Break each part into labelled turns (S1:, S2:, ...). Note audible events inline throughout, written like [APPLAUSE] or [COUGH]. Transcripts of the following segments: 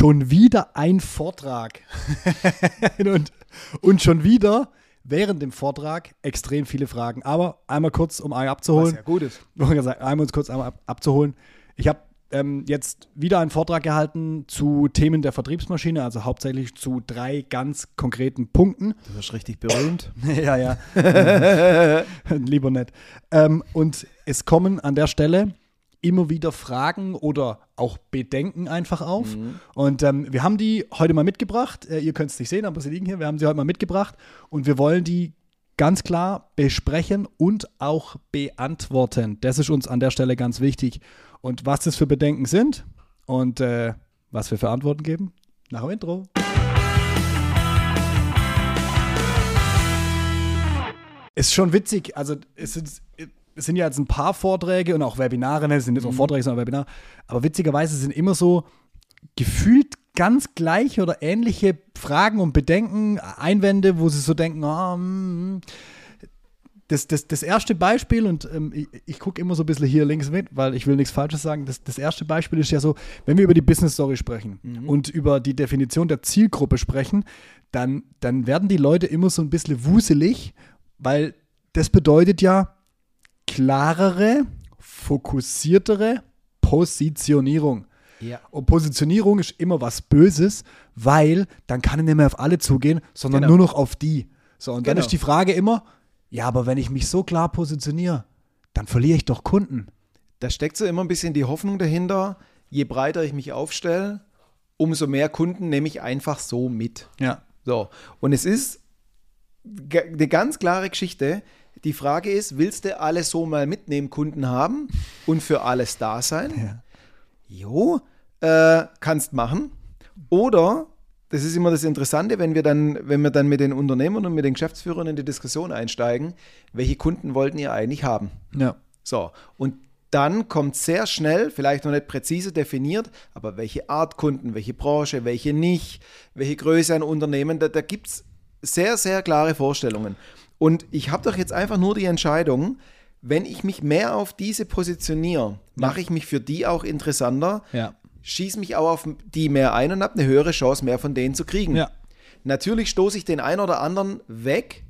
S1: schon wieder ein Vortrag. [LAUGHS] und, und schon wieder während dem Vortrag extrem viele Fragen. Aber einmal kurz, um einen abzuholen. Was
S2: ja gut ist.
S1: Einmal uns kurz einmal ab, abzuholen. Ich habe ähm, jetzt wieder einen Vortrag gehalten zu Themen der Vertriebsmaschine, also hauptsächlich zu drei ganz konkreten Punkten.
S2: Du wirst richtig berühmt. [LAUGHS]
S1: ja, ja. [LAUGHS] Lieber nett. Ähm, und es kommen an der Stelle immer wieder Fragen oder auch Bedenken einfach auf. Mhm. Und ähm, wir haben die heute mal mitgebracht. Äh, ihr könnt es nicht sehen, aber sie liegen hier. Wir haben sie heute mal mitgebracht und wir wollen die ganz klar besprechen und auch beantworten. Das ist uns an der Stelle ganz wichtig. Und was das für Bedenken sind und äh, was wir für Antworten geben, nach dem Intro. Ist schon witzig. Also es ist, es sind ja jetzt ein paar Vorträge und auch Webinare, ne? es sind nicht nur mhm. Vorträge, sondern Webinare, aber witzigerweise sind immer so gefühlt ganz gleiche oder ähnliche Fragen und Bedenken, Einwände, wo sie so denken, oh, mm, das, das, das erste Beispiel, und ähm, ich, ich gucke immer so ein bisschen hier links mit, weil ich will nichts Falsches sagen, das, das erste Beispiel ist ja so, wenn wir über die Business Story sprechen mhm. und über die Definition der Zielgruppe sprechen, dann, dann werden die Leute immer so ein bisschen wuselig, weil das bedeutet ja, klarere, fokussiertere Positionierung. Ja. Und Positionierung ist immer was Böses, weil dann kann ich nicht mehr auf alle zugehen, sondern genau. nur noch auf die. So, und genau. dann ist die Frage immer, ja, aber wenn ich mich so klar positioniere, dann verliere ich doch Kunden.
S2: Da steckt so immer ein bisschen die Hoffnung dahinter, je breiter ich mich aufstelle, umso mehr Kunden nehme ich einfach so mit.
S1: Ja.
S2: So. Und es ist eine ganz klare Geschichte. Die Frage ist, willst du alles so mal mitnehmen, Kunden haben und für alles da sein? Ja. Jo, äh, kannst machen. Oder, das ist immer das Interessante, wenn wir dann, wenn wir dann mit den Unternehmern und mit den Geschäftsführern in die Diskussion einsteigen, welche Kunden wollten ihr eigentlich haben?
S1: Ja.
S2: So, und dann kommt sehr schnell, vielleicht noch nicht präzise definiert, aber welche Art Kunden, welche Branche, welche nicht, welche Größe an Unternehmen, da, da gibt es sehr, sehr klare Vorstellungen. Und ich habe doch jetzt einfach nur die Entscheidung, wenn ich mich mehr auf diese positioniere, mache ich mich für die auch interessanter,
S1: ja.
S2: schieße mich auch auf die mehr ein und habe eine höhere Chance, mehr von denen zu kriegen.
S1: Ja.
S2: Natürlich stoße ich den einen oder anderen weg,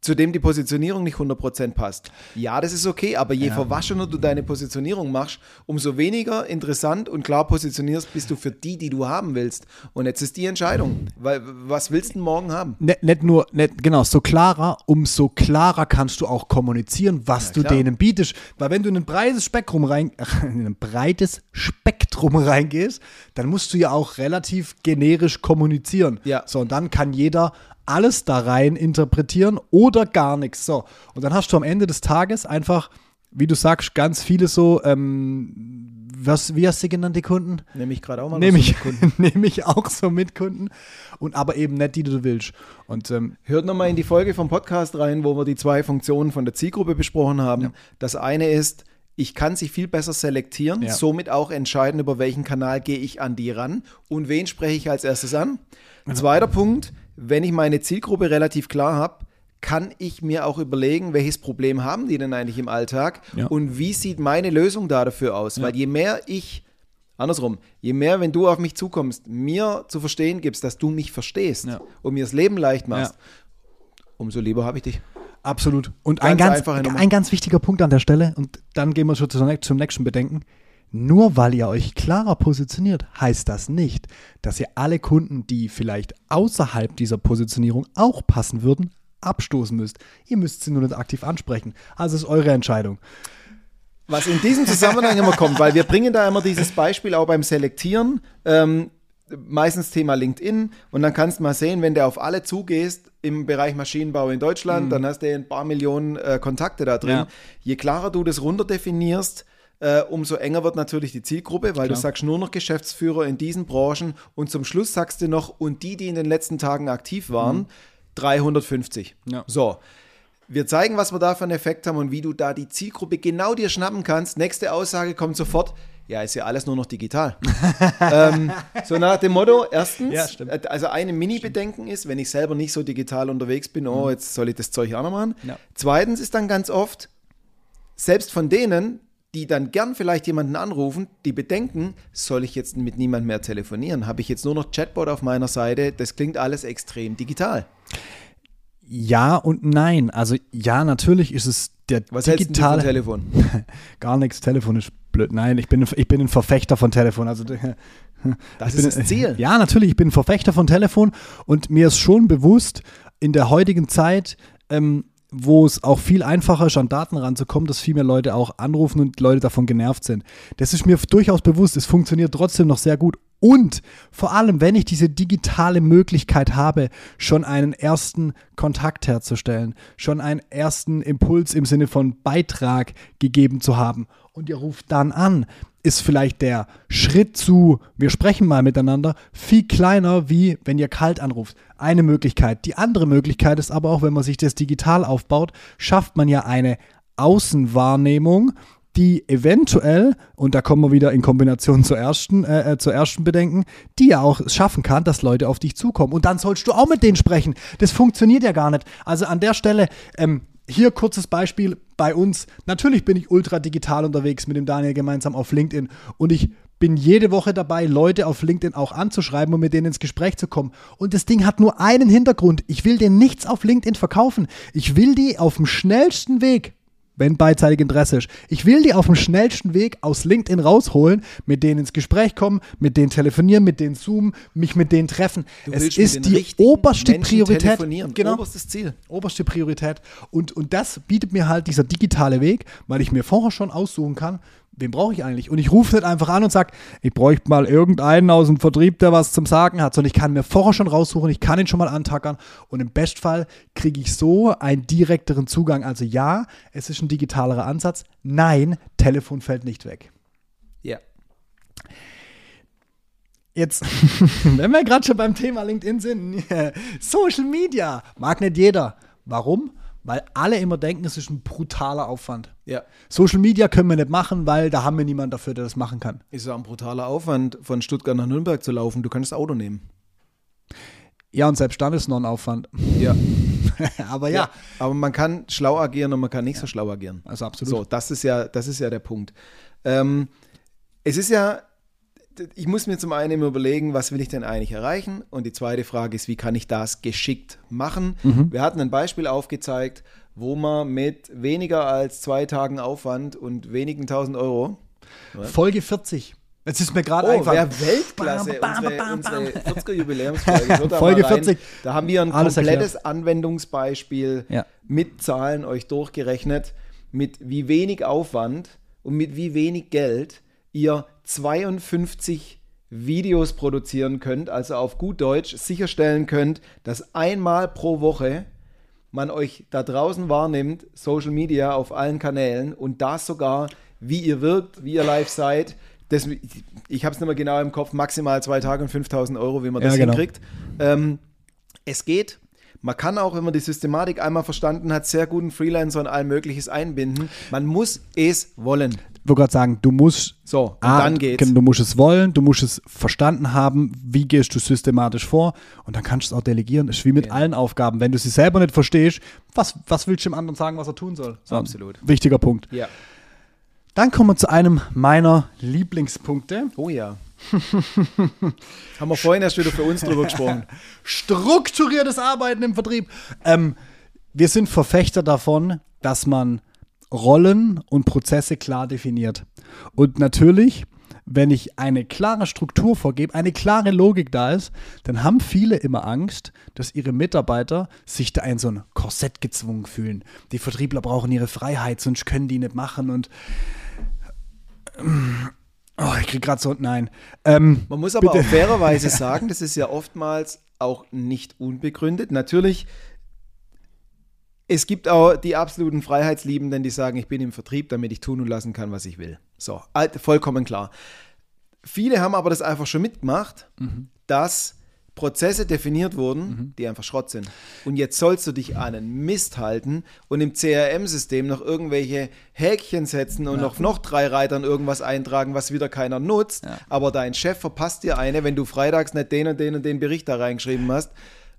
S2: zu dem die Positionierung nicht 100% passt. Ja, das ist okay, aber je ja. verwaschener du deine Positionierung machst, umso weniger interessant und klar positionierst bist du für die, die du haben willst. Und jetzt ist die Entscheidung, weil was willst du morgen haben?
S1: Nicht, nicht nur, nicht, genau, so klarer, umso klarer kannst du auch kommunizieren, was ja, du klar. denen bietest. Weil wenn du in ein breites Spektrum rein, [LAUGHS] in ein breites Spektrum reingehst, dann musst du ja auch relativ generisch kommunizieren.
S2: Ja.
S1: So, und dann kann jeder alles da rein interpretieren oder gar nichts. So, und dann hast du am Ende des Tages einfach, wie du sagst, ganz viele so, ähm, was, wie hast du genannt, die Kunden?
S2: Nehme ich gerade auch mal
S1: Nehme ich, so [LAUGHS] Nehme ich auch so mit Kunden. Und aber eben nicht die, die du willst. Und ähm,
S2: hört nochmal in die Folge vom Podcast rein, wo wir die zwei Funktionen von der Zielgruppe besprochen haben. Ja. Das eine ist, ich kann sie viel besser selektieren, ja. somit auch entscheiden, über welchen Kanal gehe ich an die ran und wen spreche ich als erstes an. Ein zweiter Punkt, wenn ich meine Zielgruppe relativ klar habe, kann ich mir auch überlegen, welches Problem haben die denn eigentlich im Alltag ja. und wie sieht meine Lösung da dafür aus? Ja. Weil je mehr ich, andersrum, je mehr, wenn du auf mich zukommst, mir zu verstehen gibst, dass du mich verstehst ja. und mir das Leben leicht machst, umso lieber habe ich dich.
S1: Absolut. Und ganz ein, ganz, ein ganz wichtiger Punkt an der Stelle, und dann gehen wir schon zum nächsten Bedenken. Nur weil ihr euch klarer positioniert, heißt das nicht, dass ihr alle Kunden, die vielleicht außerhalb dieser Positionierung auch passen würden, abstoßen müsst. Ihr müsst sie nur nicht aktiv ansprechen. Also ist eure Entscheidung.
S2: Was in diesem Zusammenhang immer kommt, weil wir bringen da immer dieses Beispiel auch beim Selektieren. Ähm, meistens Thema LinkedIn und dann kannst du mal sehen, wenn du auf alle zugehst im Bereich Maschinenbau in Deutschland, mhm. dann hast du ein paar Millionen äh, Kontakte da drin. Ja. Je klarer du das runterdefinierst, äh, umso enger wird natürlich die Zielgruppe, weil Klar. du sagst nur noch Geschäftsführer in diesen Branchen und zum Schluss sagst du noch, und die, die in den letzten Tagen aktiv waren, mhm. 350.
S1: Ja.
S2: So. Wir zeigen, was wir da für einen Effekt haben und wie du da die Zielgruppe genau dir schnappen kannst. Nächste Aussage kommt sofort. Ja, ist ja alles nur noch digital. [LAUGHS] ähm, so nach dem Motto, erstens, ja, äh, also eine Mini-Bedenken ist, wenn ich selber nicht so digital unterwegs bin, oh, mhm. jetzt soll ich das Zeug auch noch machen. Ja. Zweitens ist dann ganz oft, selbst von denen, die dann gern vielleicht jemanden anrufen, die bedenken, soll ich jetzt mit niemandem mehr telefonieren? Habe ich jetzt nur noch Chatbot auf meiner Seite? Das klingt alles extrem digital.
S1: Ja und nein. Also ja, natürlich ist es der
S2: Was
S1: digitale
S2: hältst du von Telefon? [LAUGHS]
S1: Gar nichts, Telefon ist blöd. Nein, ich bin, ich bin ein Verfechter von Telefon. Also [LAUGHS]
S2: das
S1: bin,
S2: ist das Ziel. [LAUGHS]
S1: Ja, natürlich, ich bin ein Verfechter von Telefon und mir ist schon bewusst, in der heutigen Zeit ähm, wo es auch viel einfacher ist, an Daten ranzukommen, dass viel mehr Leute auch anrufen und Leute davon genervt sind. Das ist mir durchaus bewusst, es funktioniert trotzdem noch sehr gut. Und vor allem, wenn ich diese digitale Möglichkeit habe, schon einen ersten Kontakt herzustellen, schon einen ersten Impuls im Sinne von Beitrag gegeben zu haben und ihr ruft dann an, ist vielleicht der Schritt zu, wir sprechen mal miteinander, viel kleiner, wie wenn ihr kalt anruft. Eine Möglichkeit. Die andere Möglichkeit ist aber auch, wenn man sich das digital aufbaut, schafft man ja eine Außenwahrnehmung, die eventuell, und da kommen wir wieder in Kombination zur ersten, äh, äh zur ersten Bedenken, die ja auch schaffen kann, dass Leute auf dich zukommen. Und dann sollst du auch mit denen sprechen. Das funktioniert ja gar nicht. Also an der Stelle, ähm, hier kurzes Beispiel bei uns. Natürlich bin ich ultra digital unterwegs mit dem Daniel gemeinsam auf LinkedIn und ich bin jede Woche dabei, Leute auf LinkedIn auch anzuschreiben und mit denen ins Gespräch zu kommen. Und das Ding hat nur einen Hintergrund. Ich will dir nichts auf LinkedIn verkaufen. Ich will die auf dem schnellsten Weg wenn beidseitig Interesse ist. Ich will die auf dem schnellsten Weg aus LinkedIn rausholen, mit denen ins Gespräch kommen, mit denen telefonieren, mit denen zoomen, mich mit denen treffen.
S2: Du
S1: es ist die oberste
S2: Menschen
S1: Priorität.
S2: Genau. Oberstes Ziel.
S1: Oberste Priorität. Und, und das bietet mir halt dieser digitale Weg, weil ich mir vorher schon aussuchen kann, wen brauche ich eigentlich? Und ich rufe nicht einfach an und sage, ich bräuchte mal irgendeinen aus dem Vertrieb, der was zum Sagen hat, sondern ich kann mir vorher schon raussuchen, ich kann ihn schon mal antackern und im Bestfall kriege ich so einen direkteren Zugang. Also ja, es ist ein digitalerer Ansatz. Nein, Telefon fällt nicht weg.
S2: Ja.
S1: Jetzt, [LAUGHS] wenn wir gerade schon beim Thema LinkedIn sind, [LAUGHS] Social Media mag nicht jeder. Warum? Weil alle immer denken, es ist ein brutaler Aufwand.
S2: Ja.
S1: Social Media können wir nicht machen, weil da haben wir niemanden dafür, der das machen kann.
S2: Ist ja ein brutaler Aufwand, von Stuttgart nach Nürnberg zu laufen. Du kannst das Auto nehmen.
S1: Ja, und selbst dann ist es noch ein Aufwand.
S2: Ja. [LAUGHS]
S1: aber ja. ja.
S2: Aber man kann schlau agieren und man kann nicht so schlau agieren.
S1: Also absolut.
S2: So, das ist ja, das ist ja der Punkt. Ähm, es ist ja ich muss mir zum einen immer überlegen, was will ich denn eigentlich erreichen? Und die zweite Frage ist, wie kann ich das geschickt machen? Mhm. Wir hatten ein Beispiel aufgezeigt, wo man mit weniger als zwei Tagen Aufwand und wenigen tausend Euro.
S1: Folge 40. Jetzt ist mir gerade
S2: oh,
S1: einfach.
S2: Weltklasse, bam, bam, bam, unsere, unsere 40er Jubiläumsfolge. [LAUGHS]
S1: Folge 40.
S2: Da haben wir ein Alles komplettes erklärt. Anwendungsbeispiel ja. mit Zahlen euch durchgerechnet, mit wie wenig Aufwand und mit wie wenig Geld ihr 52 Videos produzieren könnt, also auf gut Deutsch sicherstellen könnt, dass einmal pro Woche man euch da draußen wahrnimmt, Social Media auf allen Kanälen und das sogar, wie ihr wirkt, wie ihr live seid. Das, ich habe es nicht mehr genau im Kopf, maximal zwei Tage und 5000 Euro, wie man das ja, genau. hinkriegt. Ähm, es geht. Man kann auch, wenn man die Systematik einmal verstanden hat, sehr guten Freelancer und all Mögliches einbinden. Man muss es wollen
S1: wollte gerade sagen, du musst
S2: so, A, dann geht's.
S1: Du musst es wollen, du musst es verstanden haben, wie gehst du systematisch vor und dann kannst du es auch delegieren. Das ist wie mit ja. allen Aufgaben. Wenn du sie selber nicht verstehst, was, was willst du dem anderen sagen, was er tun soll?
S2: So, Absolut.
S1: Wichtiger Punkt.
S2: Ja.
S1: Dann kommen wir zu einem meiner Lieblingspunkte.
S2: Oh ja. [LAUGHS] Haben wir vorhin erst wieder für uns drüber gesprochen. [LAUGHS]
S1: Strukturiertes Arbeiten im Vertrieb. Ähm, wir sind Verfechter davon, dass man Rollen und Prozesse klar definiert. Und natürlich, wenn ich eine klare Struktur vorgebe, eine klare Logik da ist, dann haben viele immer Angst, dass ihre Mitarbeiter sich da in so ein Korsett gezwungen fühlen. Die Vertriebler brauchen ihre Freiheit, sonst können die nicht machen und Oh, ich krieg gerade so, nein.
S2: Ähm, Man muss aber bitte. auch fairerweise [LAUGHS] sagen, das ist ja oftmals auch nicht unbegründet. Natürlich es gibt auch die absoluten Freiheitsliebenden, die sagen, ich bin im Vertrieb, damit ich tun und lassen kann, was ich will. So, vollkommen klar. Viele haben aber das einfach schon mitgemacht, mhm. dass Prozesse definiert wurden, mhm. die einfach Schrott sind. Und jetzt sollst du dich an einen Mist halten und im CRM-System noch irgendwelche Häkchen setzen und ja. noch, noch drei Reitern irgendwas eintragen, was wieder keiner nutzt. Ja. Aber dein Chef verpasst dir eine, wenn du freitags nicht den und den und den Bericht da reingeschrieben hast.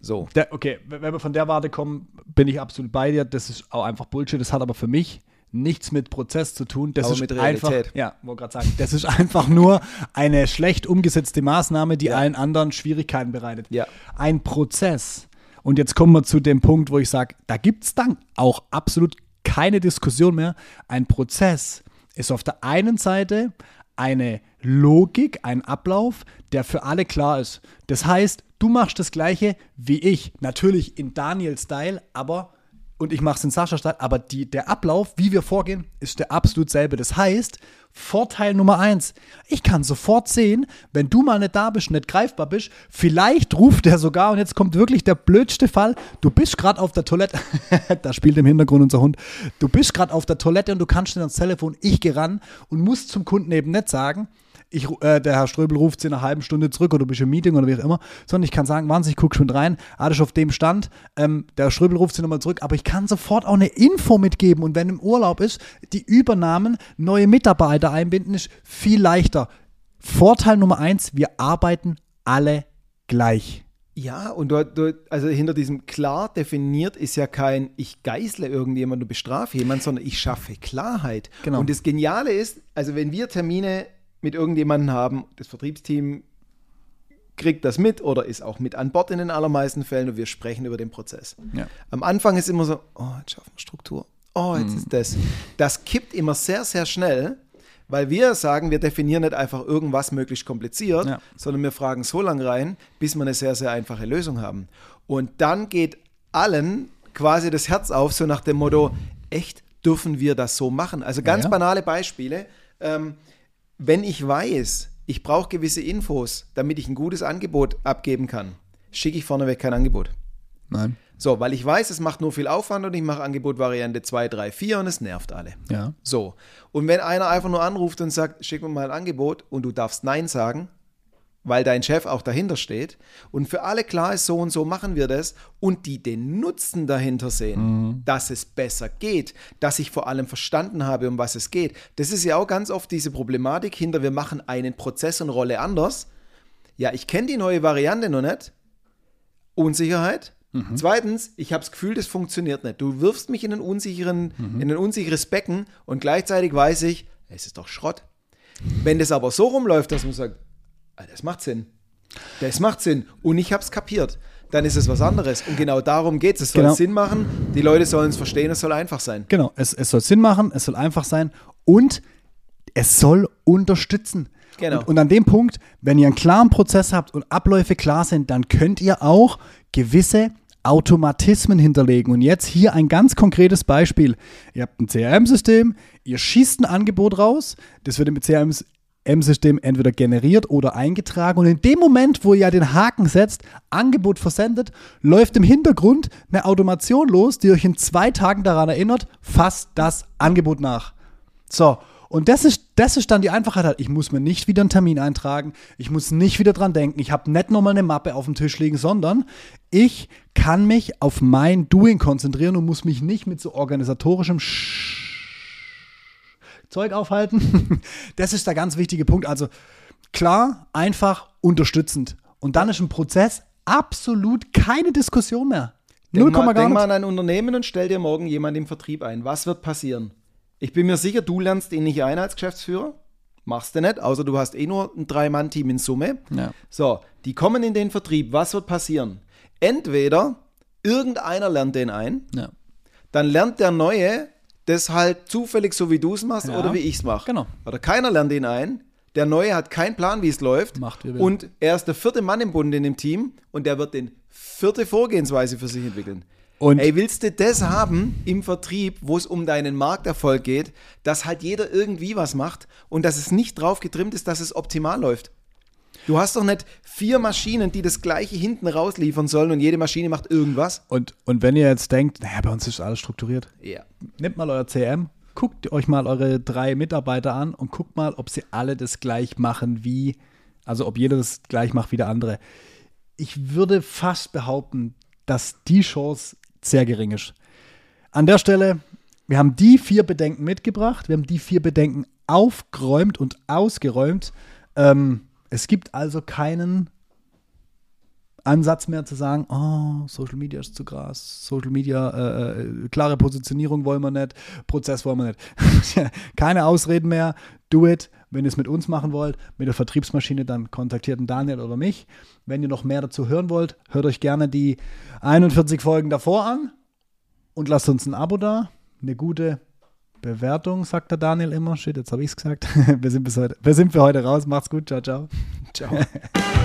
S2: So.
S1: Der, okay, wenn wir von der Warte kommen, bin ich absolut bei dir. Das ist auch einfach Bullshit. Das hat aber für mich nichts mit Prozess zu tun. Das
S2: Aber
S1: ist
S2: mit
S1: einfach,
S2: Realität.
S1: ja, wollte gerade sagen, das ist [LAUGHS] einfach nur eine schlecht umgesetzte Maßnahme, die
S2: Ja.
S1: allen anderen Schwierigkeiten bereitet.
S2: Ja.
S1: Ein Prozess. Und jetzt kommen wir zu dem Punkt, wo ich sage, da gibt es dann auch absolut keine Diskussion mehr. Ein Prozess ist auf der einen Seite eine Logik, ein Ablauf, der für alle klar ist. Das heißt, du machst das gleiche wie ich. Natürlich in Daniel-Style, aber und ich mache es in Sascha-Style, aber die, der Ablauf, wie wir vorgehen, ist der absolut selbe. Das heißt, Vorteil Nummer eins, ich kann sofort sehen, wenn du mal nicht da bist, nicht greifbar bist, vielleicht ruft er sogar, und jetzt kommt wirklich der blödste Fall, du bist gerade auf der Toilette, [LAUGHS] da spielt im Hintergrund unser Hund, du bist gerade auf der Toilette und du kannst nicht ans Telefon, ich gehe ran und muss zum Kunden eben nicht sagen, ich, äh, der Herr Ströbel ruft sie in einer halben Stunde zurück oder du bist im Meeting oder wie auch immer, sondern ich kann sagen, Wahnsinn, ich gucke schon rein, alles auf dem Stand, ähm, der Ströbel ruft sie nochmal zurück, aber ich kann sofort auch eine Info mitgeben und wenn im Urlaub ist, die Übernahmen, neue Mitarbeiter einbinden, ist viel leichter. Vorteil Nummer eins, wir arbeiten alle gleich.
S2: Ja, und du, du, also hinter diesem klar definiert ist ja kein, ich geißle irgendjemanden und bestrafe jemanden, sondern ich schaffe Klarheit.
S1: Genau.
S2: Und das Geniale ist, also wenn wir Termine mit irgendjemandem haben, das Vertriebsteam kriegt das mit oder ist auch mit an Bord in den allermeisten Fällen und wir sprechen über den Prozess.
S1: Ja.
S2: Am Anfang ist immer so, oh, jetzt schaffen wir Struktur. Oh, jetzt ist das. Das kippt immer sehr, sehr schnell, weil wir sagen, wir definieren nicht einfach irgendwas möglichst kompliziert,
S1: Ja.
S2: sondern wir fragen so lange rein, bis wir eine sehr, sehr einfache Lösung haben. Und dann geht allen quasi das Herz auf, so nach dem Motto, echt dürfen wir das so machen? Also ganz
S1: ja.
S2: banale Beispiele. Ähm, wenn ich weiß, ich brauche gewisse Infos, damit ich ein gutes Angebot abgeben kann, schicke ich vorneweg kein Angebot.
S1: Nein.
S2: So, weil ich weiß, es macht nur viel Aufwand und ich mache Angebot Variante 2, 3, 4 und es nervt alle.
S1: Ja.
S2: So. Und wenn einer einfach nur anruft und sagt, schick mir mal ein Angebot und du darfst Nein sagen, weil dein Chef auch dahinter steht und für alle klar ist, so und so machen wir das und die den Nutzen dahinter sehen, dass es besser geht, dass ich vor allem verstanden habe, um was es geht. Das ist ja auch ganz oft diese Problematik hinter, wir machen einen Prozess und Rolle anders. Ja, ich kenne die neue Variante noch nicht. Unsicherheit. Zweitens, ich habe das Gefühl, das funktioniert nicht. Du wirfst mich in ein, unsicheren, in ein unsicheres Becken und gleichzeitig weiß ich, es ist doch Schrott. Wenn das aber so rumläuft, dass man sagt, das macht Sinn. Das macht Sinn. Und ich habe es kapiert. Dann ist es was anderes. Und genau darum geht es. Es soll
S1: Genau.
S2: Sinn machen. Die Leute sollen es verstehen. Es soll einfach sein.
S1: Genau, es, es soll Sinn machen, es soll einfach sein und es soll unterstützen.
S2: Genau.
S1: Und, und an dem Punkt, wenn ihr einen klaren Prozess habt und Abläufe klar sind, dann könnt ihr auch gewisse Automatismen hinterlegen. Und jetzt hier ein ganz konkretes Beispiel. Ihr habt ein CRM-System, ihr schießt ein Angebot raus, das wird im CRM-System entweder generiert oder eingetragen. Und in dem Moment, wo ihr ja den Haken setzt, Angebot versendet, läuft im Hintergrund eine Automation los, die euch in zwei Tagen daran erinnert, fasst das Angebot nach. So, und das ist, das ist dann die Einfachheit halt. Ich muss mir nicht wieder einen Termin eintragen, ich muss nicht wieder dran denken, ich habe nicht nochmal eine Mappe auf dem Tisch liegen, sondern ich kann mich auf mein Doing konzentrieren und muss mich nicht mit so organisatorischem Sch Zeug aufhalten. [LAUGHS] Das ist der ganz wichtige Punkt. Also klar, einfach, unterstützend. Und dann ist ein Prozess absolut keine Diskussion mehr. Null
S2: Denk, mal, denk mal an ein Unternehmen und stell dir morgen jemand im Vertrieb ein. Was wird passieren? Ich bin mir sicher, du lernst ihn nicht ein als Geschäftsführer. Machst du nicht, außer du hast eh nur ein Drei-Mann-Team in Summe.
S1: Ja.
S2: So, die kommen in den Vertrieb. Was wird passieren? Entweder irgendeiner lernt den ein,
S1: Ja.
S2: dann lernt der Neue das halt zufällig so, wie du es machst
S1: Ja.
S2: oder wie ich es mache.
S1: Genau.
S2: Oder keiner lernt ihn ein. Der Neue hat keinen Plan, wie es läuft.
S1: Macht, wie
S2: und er ist der vierte Mann im Bund in dem Team und der wird den vierte Vorgehensweise für sich entwickeln.
S1: Und-
S2: Ey, willst du das haben im Vertrieb, wo es um deinen Markterfolg geht, dass halt jeder irgendwie was macht und dass es nicht drauf getrimmt ist, dass es optimal läuft? Du hast doch nicht vier Maschinen, die das gleiche hinten rausliefern sollen und jede Maschine macht irgendwas.
S1: Und, und wenn ihr jetzt denkt, naja, bei uns ist alles strukturiert,
S2: Ja.
S1: nehmt mal euer CM, guckt euch mal eure drei Mitarbeiter an und guckt mal, ob sie alle das gleich machen wie, also ob jeder das gleich macht wie der andere. Ich würde fast behaupten, dass die Chance sehr gering ist. An der Stelle, wir haben die vier Bedenken mitgebracht, wir haben die vier Bedenken aufgeräumt und ausgeräumt. Ähm, es gibt also keinen Ansatz mehr zu sagen, oh, Social Media ist zu krass, Social Media, äh, äh klare Positionierung wollen wir nicht, Prozess wollen wir nicht. [LAUGHS] Keine Ausreden mehr, do it. Wenn ihr es mit uns machen wollt, mit der Vertriebsmaschine, dann kontaktiert den Daniel oder mich. Wenn ihr noch mehr dazu hören wollt, hört euch gerne die 41 Folgen davor an und lasst uns ein Abo da, eine gute Bewertung, sagt der Daniel immer. Shit, jetzt habe ich es gesagt. [LAUGHS] wir, sind bis heute, wir sind für heute raus. Macht's gut. Ciao, ciao. Ciao. [LAUGHS]